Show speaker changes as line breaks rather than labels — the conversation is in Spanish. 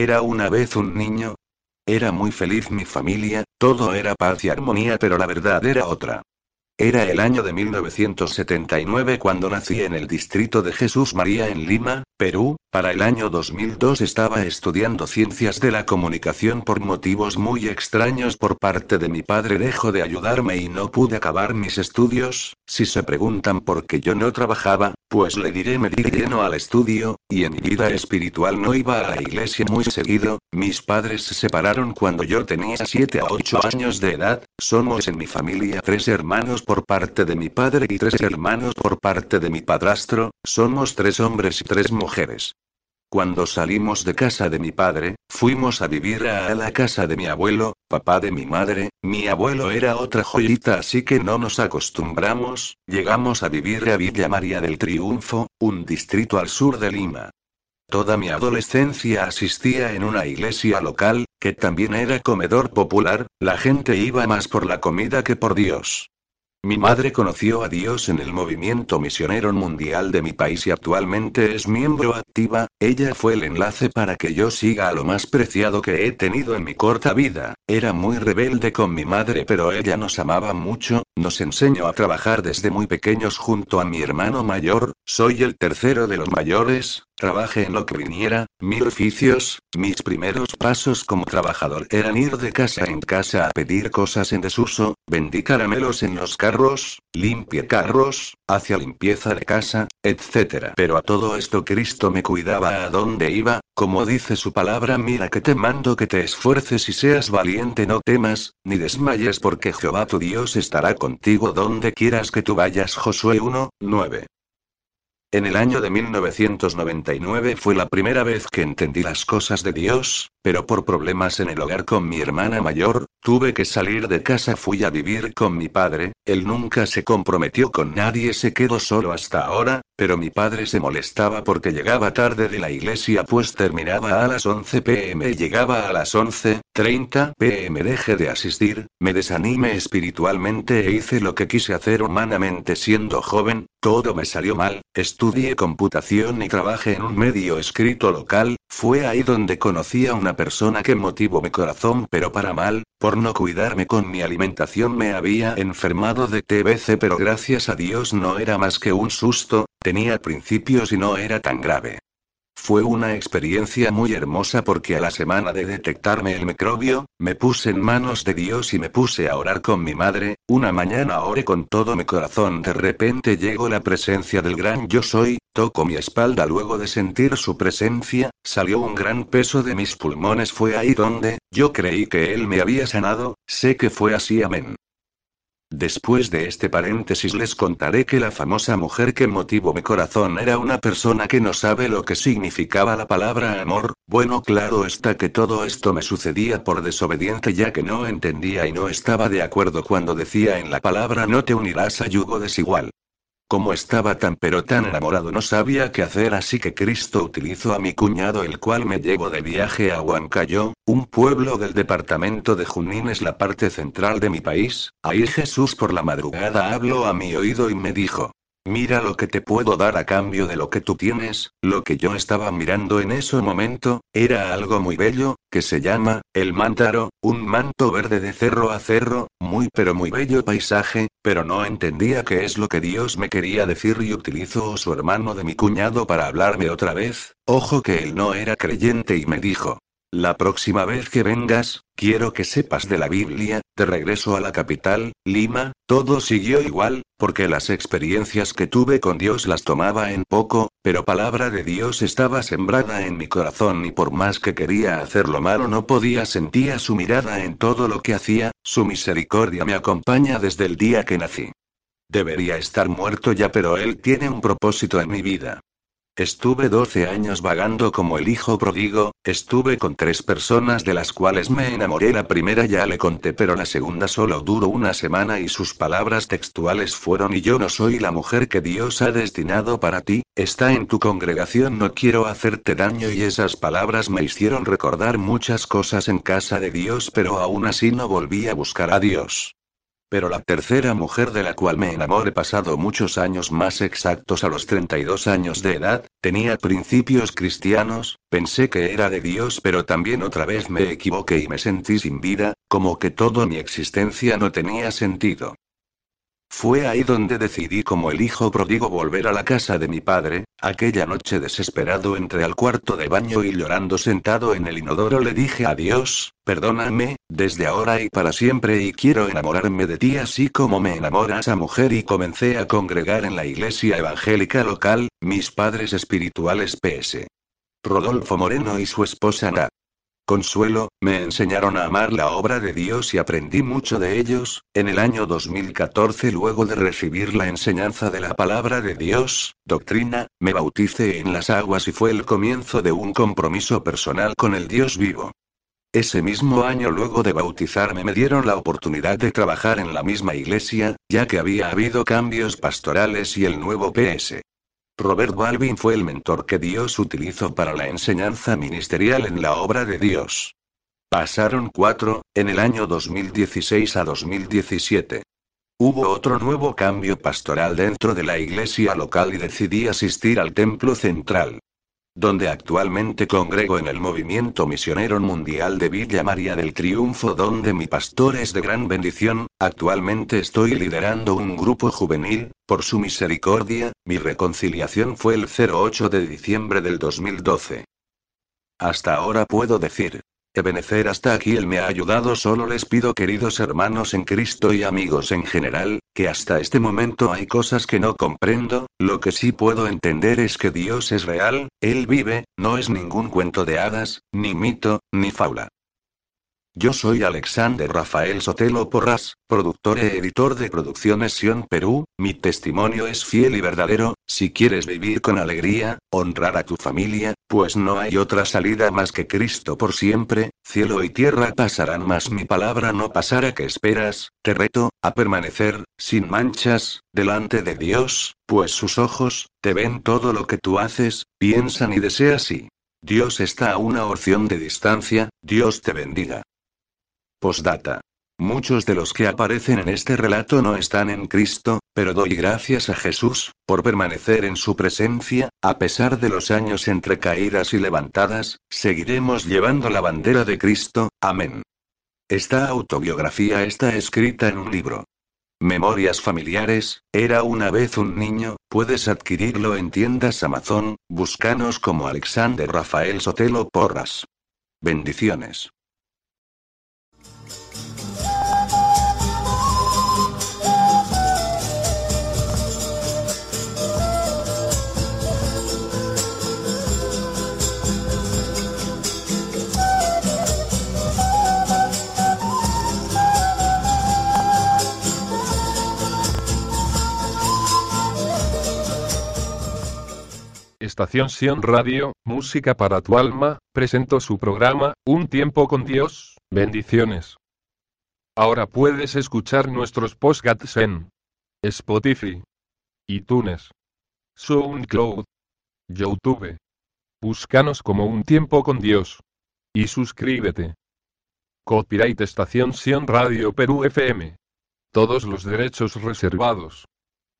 Era una vez un niño. Era muy feliz mi familia, todo era paz y armonía, pero la verdad era otra. Era el año de 1979 cuando nací en el distrito de Jesús María en Lima, Perú, para el año 2002 estaba estudiando ciencias de la comunicación por motivos muy extraños por parte de mi padre dejó de ayudarme y no pude acabar mis estudios, si se preguntan por qué yo no trabajaba, pues le diré me di lleno al estudio, y en mi vida espiritual no iba a la iglesia muy seguido, mis padres se separaron cuando yo tenía 7 a 8 años de edad, somos en mi familia tres hermanos por parte de mi padre y tres hermanos por parte de mi padrastro, somos tres hombres y tres mujeres. Cuando salimos de casa de mi padre, fuimos a vivir a la casa de mi abuelo, papá de mi madre, mi abuelo era otra joyita así que no nos acostumbramos, llegamos a vivir a Villa María del Triunfo, un distrito al sur de Lima. Toda mi adolescencia asistía en una iglesia local, que también era comedor popular, la gente iba más por la comida que por Dios. Mi madre conoció a Dios en el movimiento misionero mundial de mi país y actualmente es miembro activa, ella fue el enlace para que yo siga a lo más preciado que he tenido en mi corta vida, era muy rebelde con mi madre pero ella nos amaba mucho, nos enseñó a trabajar desde muy pequeños junto a mi hermano mayor, soy el tercero de los mayores, trabajé en lo que viniera, mil oficios, mis primeros pasos como trabajador eran ir de casa en casa a pedir cosas en desuso, vendí caramelos en los carros, limpie carros, hacia limpieza de casa, etc. Pero a todo esto Cristo me cuidaba a dónde iba, como dice su palabra, mira que te mando que te esfuerces y seas valiente, no temas, ni desmayes porque Jehová tu Dios estará contigo donde quieras que tú vayas. Josué 1, 9. En el año de 1999 fue la primera vez que entendí las cosas de Dios, pero por problemas en el hogar con mi hermana mayor, tuve que salir de casa, fui a vivir con mi padre, él nunca se comprometió con nadie, se quedó solo hasta ahora, pero mi padre se molestaba porque llegaba tarde de la iglesia pues terminaba a las 11 pm llegaba a las 11.30 pm dejé de asistir, me desanimé espiritualmente e hice lo que quise hacer humanamente siendo joven, todo me salió mal, estudié computación y trabajé en un medio escrito local, fue ahí donde conocí a una persona que motivó mi corazón pero para mal, por no cuidarme con mi alimentación me había enfermado de TBC pero gracias a Dios no era más que un susto, tenía principios y no era tan grave. Fue una experiencia muy hermosa porque a la semana de detectarme el microbio, me puse en manos de Dios y me puse a orar con mi madre, una mañana oré con todo mi corazón, de repente llegó la presencia del gran yo soy, toco mi espalda. Luego de sentir su presencia, salió un gran peso de mis pulmones, fue ahí donde, yo creí que él me había sanado, sé que fue así, amén. Después de este paréntesis les contaré que la famosa mujer que motivó mi corazón era una persona que no sabe lo que significaba la palabra amor, bueno claro está que todo esto me sucedía por desobediente ya que no entendía y no estaba de acuerdo cuando decía en la palabra no te unirás a yugo desigual. Como estaba tan pero tan enamorado no sabía qué hacer así que Cristo utilizó a mi cuñado el cual me llevó de viaje a Huancayo, un pueblo del departamento de Junín es la parte central de mi país, ahí Jesús por la madrugada habló a mi oído y me dijo, Mira lo que te puedo dar a cambio de lo que tú tienes, lo que yo estaba mirando en ese momento, era algo muy bello, que se llama, el mántaro, un manto verde de cerro a cerro, muy pero muy bello paisaje, pero no entendía qué es lo que Dios me quería decir y utilizó su hermano de mi cuñado para hablarme otra vez, ojo que él no era creyente y me dijo, La próxima vez que vengas, quiero que sepas de la Biblia, de regreso a la capital, Lima, todo siguió igual, porque las experiencias que tuve con Dios las tomaba en poco, pero palabra de Dios estaba sembrada en mi corazón y por más que quería hacer lo malo no podía sentía su mirada en todo lo que hacía, su misericordia me acompaña desde el día que nací. Debería estar muerto ya pero Él tiene un propósito en mi vida. Estuve 12 años vagando como el hijo pródigo, estuve con tres personas de las cuales me enamoré. La primera ya le conté, pero la segunda solo duró una semana y sus palabras textuales fueron y yo no soy la mujer que Dios ha destinado para ti, está en tu congregación, no quiero hacerte daño y esas palabras me hicieron recordar muchas cosas en casa de Dios, pero aún así no volví a buscar a Dios. Pero la tercera mujer de la cual me enamoré pasado muchos años más exactos a los 32 años de edad, tenía principios cristianos, pensé que era de Dios pero también otra vez me equivoqué y me sentí sin vida, como que toda mi existencia no tenía sentido. Fue ahí donde decidí como el hijo pródigo volver a la casa de mi padre, aquella noche desesperado entré al cuarto de baño y llorando sentado en el inodoro le dije a Dios, perdóname, desde ahora y para siempre y quiero enamorarme de ti así como me enamora esa mujer y comencé a congregar en la iglesia evangélica local, mis padres espirituales PS. Rodolfo Moreno y su esposa Ana. Consuelo, me enseñaron a amar la obra de Dios y aprendí mucho de ellos. En el año 2014, luego de recibir la enseñanza de la palabra de Dios, doctrina, me bauticé en las aguas y fue el comienzo de un compromiso personal con el Dios vivo. Ese mismo año luego de bautizarme me dieron la oportunidad de trabajar en la misma iglesia, ya que había habido cambios pastorales y el nuevo PS. Robert Balvin fue el mentor que Dios utilizó para la enseñanza ministerial en la obra de Dios. Pasaron cuatro, en el año 2016 a 2017. Hubo otro nuevo cambio pastoral dentro de la iglesia local y decidí asistir al templo central donde actualmente congrego en el movimiento misionero mundial de Villa María del Triunfo, donde mi pastor es de gran bendición, actualmente estoy liderando un grupo juvenil, por su misericordia, mi reconciliación fue el 08 de diciembre del 2012. Hasta ahora puedo decir, Ebenecer hasta aquí Él me ha ayudado. Solo les pido, queridos hermanos en Cristo y amigos en general, que hasta este momento hay cosas que no comprendo, lo que sí puedo entender es que Dios es real, Él vive, no es ningún cuento de hadas, ni mito, ni faula. Yo soy Alexander Rafael Sotelo Porras, productor e editor de Producciones Sion Perú, mi testimonio es fiel y verdadero, si quieres vivir con alegría, honrar a tu familia, pues no hay otra salida más que Cristo por siempre, cielo y tierra pasarán mas mi palabra no pasará. Que esperas, te reto, a permanecer, sin manchas, delante de Dios, pues sus ojos, te ven todo lo que tú haces, piensan y deseas y Dios está a una oración de distancia, Dios te bendiga. Postdata. Muchos de los que aparecen en este relato no están en Cristo, pero doy gracias a Jesús, por permanecer en su presencia, a pesar de los años entre caídas y levantadas, seguiremos llevando la bandera de Cristo, amén. Esta autobiografía está escrita en un libro. Memorias familiares, era una vez un niño, puedes adquirirlo en tiendas Amazon, búscanos como Alexander Rafael Sotelo Porras. Bendiciones.
Estación Sion Radio, Música para tu alma, presentó su programa, Un tiempo con Dios, bendiciones. Ahora puedes escuchar nuestros podcasts en Spotify, iTunes, SoundCloud, YouTube. Búscanos como Un tiempo con Dios. Y suscríbete. Copyright Estación Sion Radio Perú FM. Todos los derechos reservados.